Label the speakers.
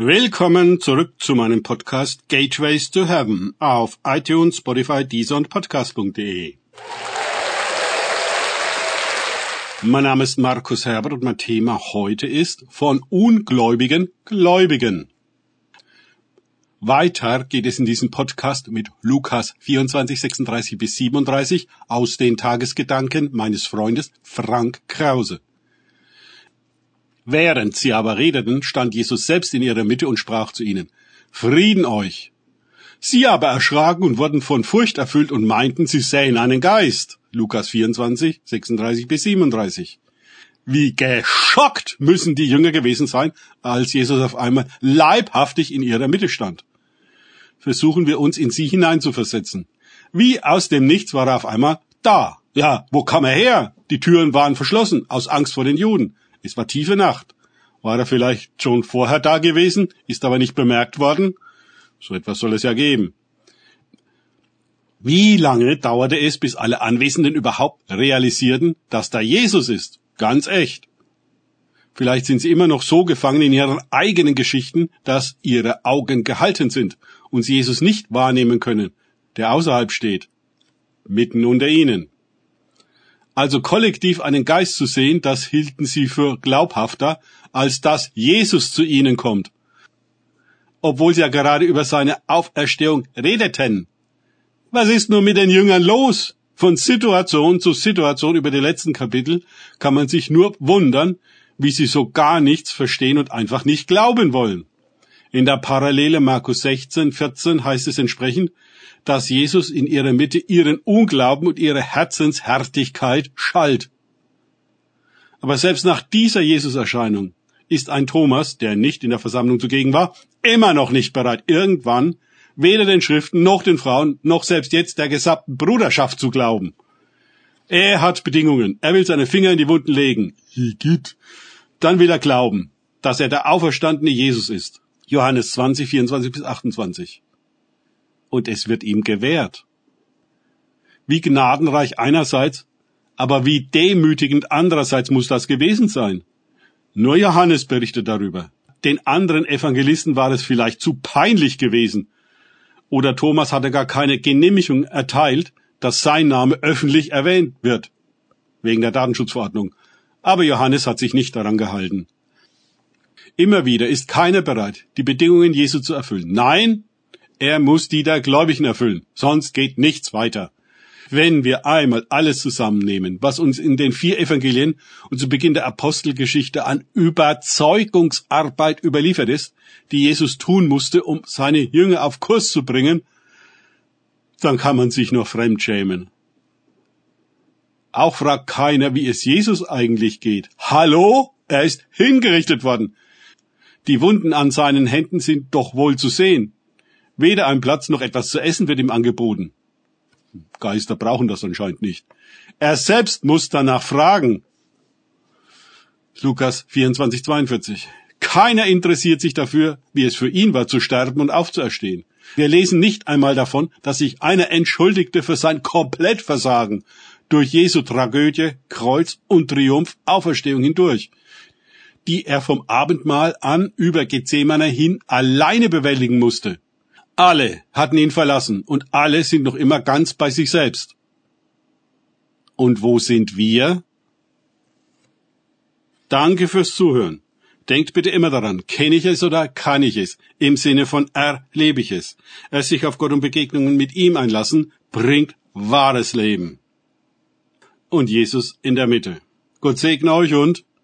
Speaker 1: Willkommen zurück zu meinem Podcast Gateways to Heaven auf iTunes, Spotify, Deezer und Podcast.de. Mein Name ist Markus Herbert und mein Thema heute ist von Ungläubigen Gläubigen. Weiter geht es in diesem Podcast mit Lukas 24, 36 bis 37 aus den Tagesgedanken meines Freundes Frank Krause. Während sie aber redeten, stand Jesus selbst in ihrer Mitte und sprach zu ihnen, Frieden euch! Sie aber erschraken und wurden von Furcht erfüllt und meinten, sie sähen einen Geist. Lukas 24, 36 bis 37. Wie geschockt müssen die Jünger gewesen sein, als Jesus auf einmal leibhaftig in ihrer Mitte stand. Versuchen wir uns in sie hineinzuversetzen. Wie aus dem Nichts war er auf einmal da. Ja, wo kam er her? Die Türen waren verschlossen, aus Angst vor den Juden. Es war tiefe Nacht. War er vielleicht schon vorher da gewesen, ist aber nicht bemerkt worden? So etwas soll es ja geben. Wie lange dauerte es, bis alle Anwesenden überhaupt realisierten, dass da Jesus ist? Ganz echt. Vielleicht sind sie immer noch so gefangen in ihren eigenen Geschichten, dass ihre Augen gehalten sind und sie Jesus nicht wahrnehmen können, der außerhalb steht, mitten unter ihnen. Also kollektiv einen Geist zu sehen, das hielten sie für glaubhafter, als dass Jesus zu ihnen kommt. Obwohl sie ja gerade über seine Auferstehung redeten. Was ist nun mit den Jüngern los? Von Situation zu Situation über die letzten Kapitel kann man sich nur wundern, wie sie so gar nichts verstehen und einfach nicht glauben wollen. In der Parallele Markus 16, 14 heißt es entsprechend, dass Jesus in ihrer Mitte ihren Unglauben und ihre Herzenshärtigkeit schalt. Aber selbst nach dieser Jesuserscheinung ist ein Thomas, der nicht in der Versammlung zugegen war, immer noch nicht bereit, irgendwann weder den Schriften noch den Frauen noch selbst jetzt der gesabbten Bruderschaft zu glauben. Er hat Bedingungen. Er will seine Finger in die Wunden legen. Dann will er glauben, dass er der auferstandene Jesus ist. Johannes 20, 24 bis 28 und es wird ihm gewährt. Wie gnadenreich einerseits, aber wie demütigend andererseits muss das gewesen sein. Nur Johannes berichtet darüber. Den anderen Evangelisten war es vielleicht zu peinlich gewesen. Oder Thomas hatte gar keine Genehmigung erteilt, dass sein Name öffentlich erwähnt wird. Wegen der Datenschutzverordnung. Aber Johannes hat sich nicht daran gehalten. Immer wieder ist keiner bereit, die Bedingungen Jesu zu erfüllen. Nein, er muss die der Gläubigen erfüllen, sonst geht nichts weiter. Wenn wir einmal alles zusammennehmen, was uns in den vier Evangelien und zu Beginn der Apostelgeschichte an Überzeugungsarbeit überliefert ist, die Jesus tun musste, um seine Jünger auf Kurs zu bringen, dann kann man sich nur fremdschämen. Auch fragt keiner, wie es Jesus eigentlich geht. Hallo? Er ist hingerichtet worden. Die Wunden an seinen Händen sind doch wohl zu sehen. Weder ein Platz noch etwas zu essen wird ihm angeboten. Geister brauchen das anscheinend nicht. Er selbst muss danach fragen. Lukas 24, 42. Keiner interessiert sich dafür, wie es für ihn war, zu sterben und aufzuerstehen. Wir lesen nicht einmal davon, dass sich einer entschuldigte für sein Komplettversagen durch Jesu Tragödie, Kreuz und Triumph, Auferstehung hindurch, die er vom Abendmahl an über Gethsemane hin alleine bewältigen musste. Alle hatten ihn verlassen und alle sind noch immer ganz bei sich selbst. Und wo sind wir? Danke fürs Zuhören. Denkt bitte immer daran, kenne ich es oder kann ich es? Im Sinne von erlebe ich es. Es sich auf Gott und Begegnungen mit ihm einlassen, bringt wahres Leben. Und Jesus in der Mitte. Gott segne euch und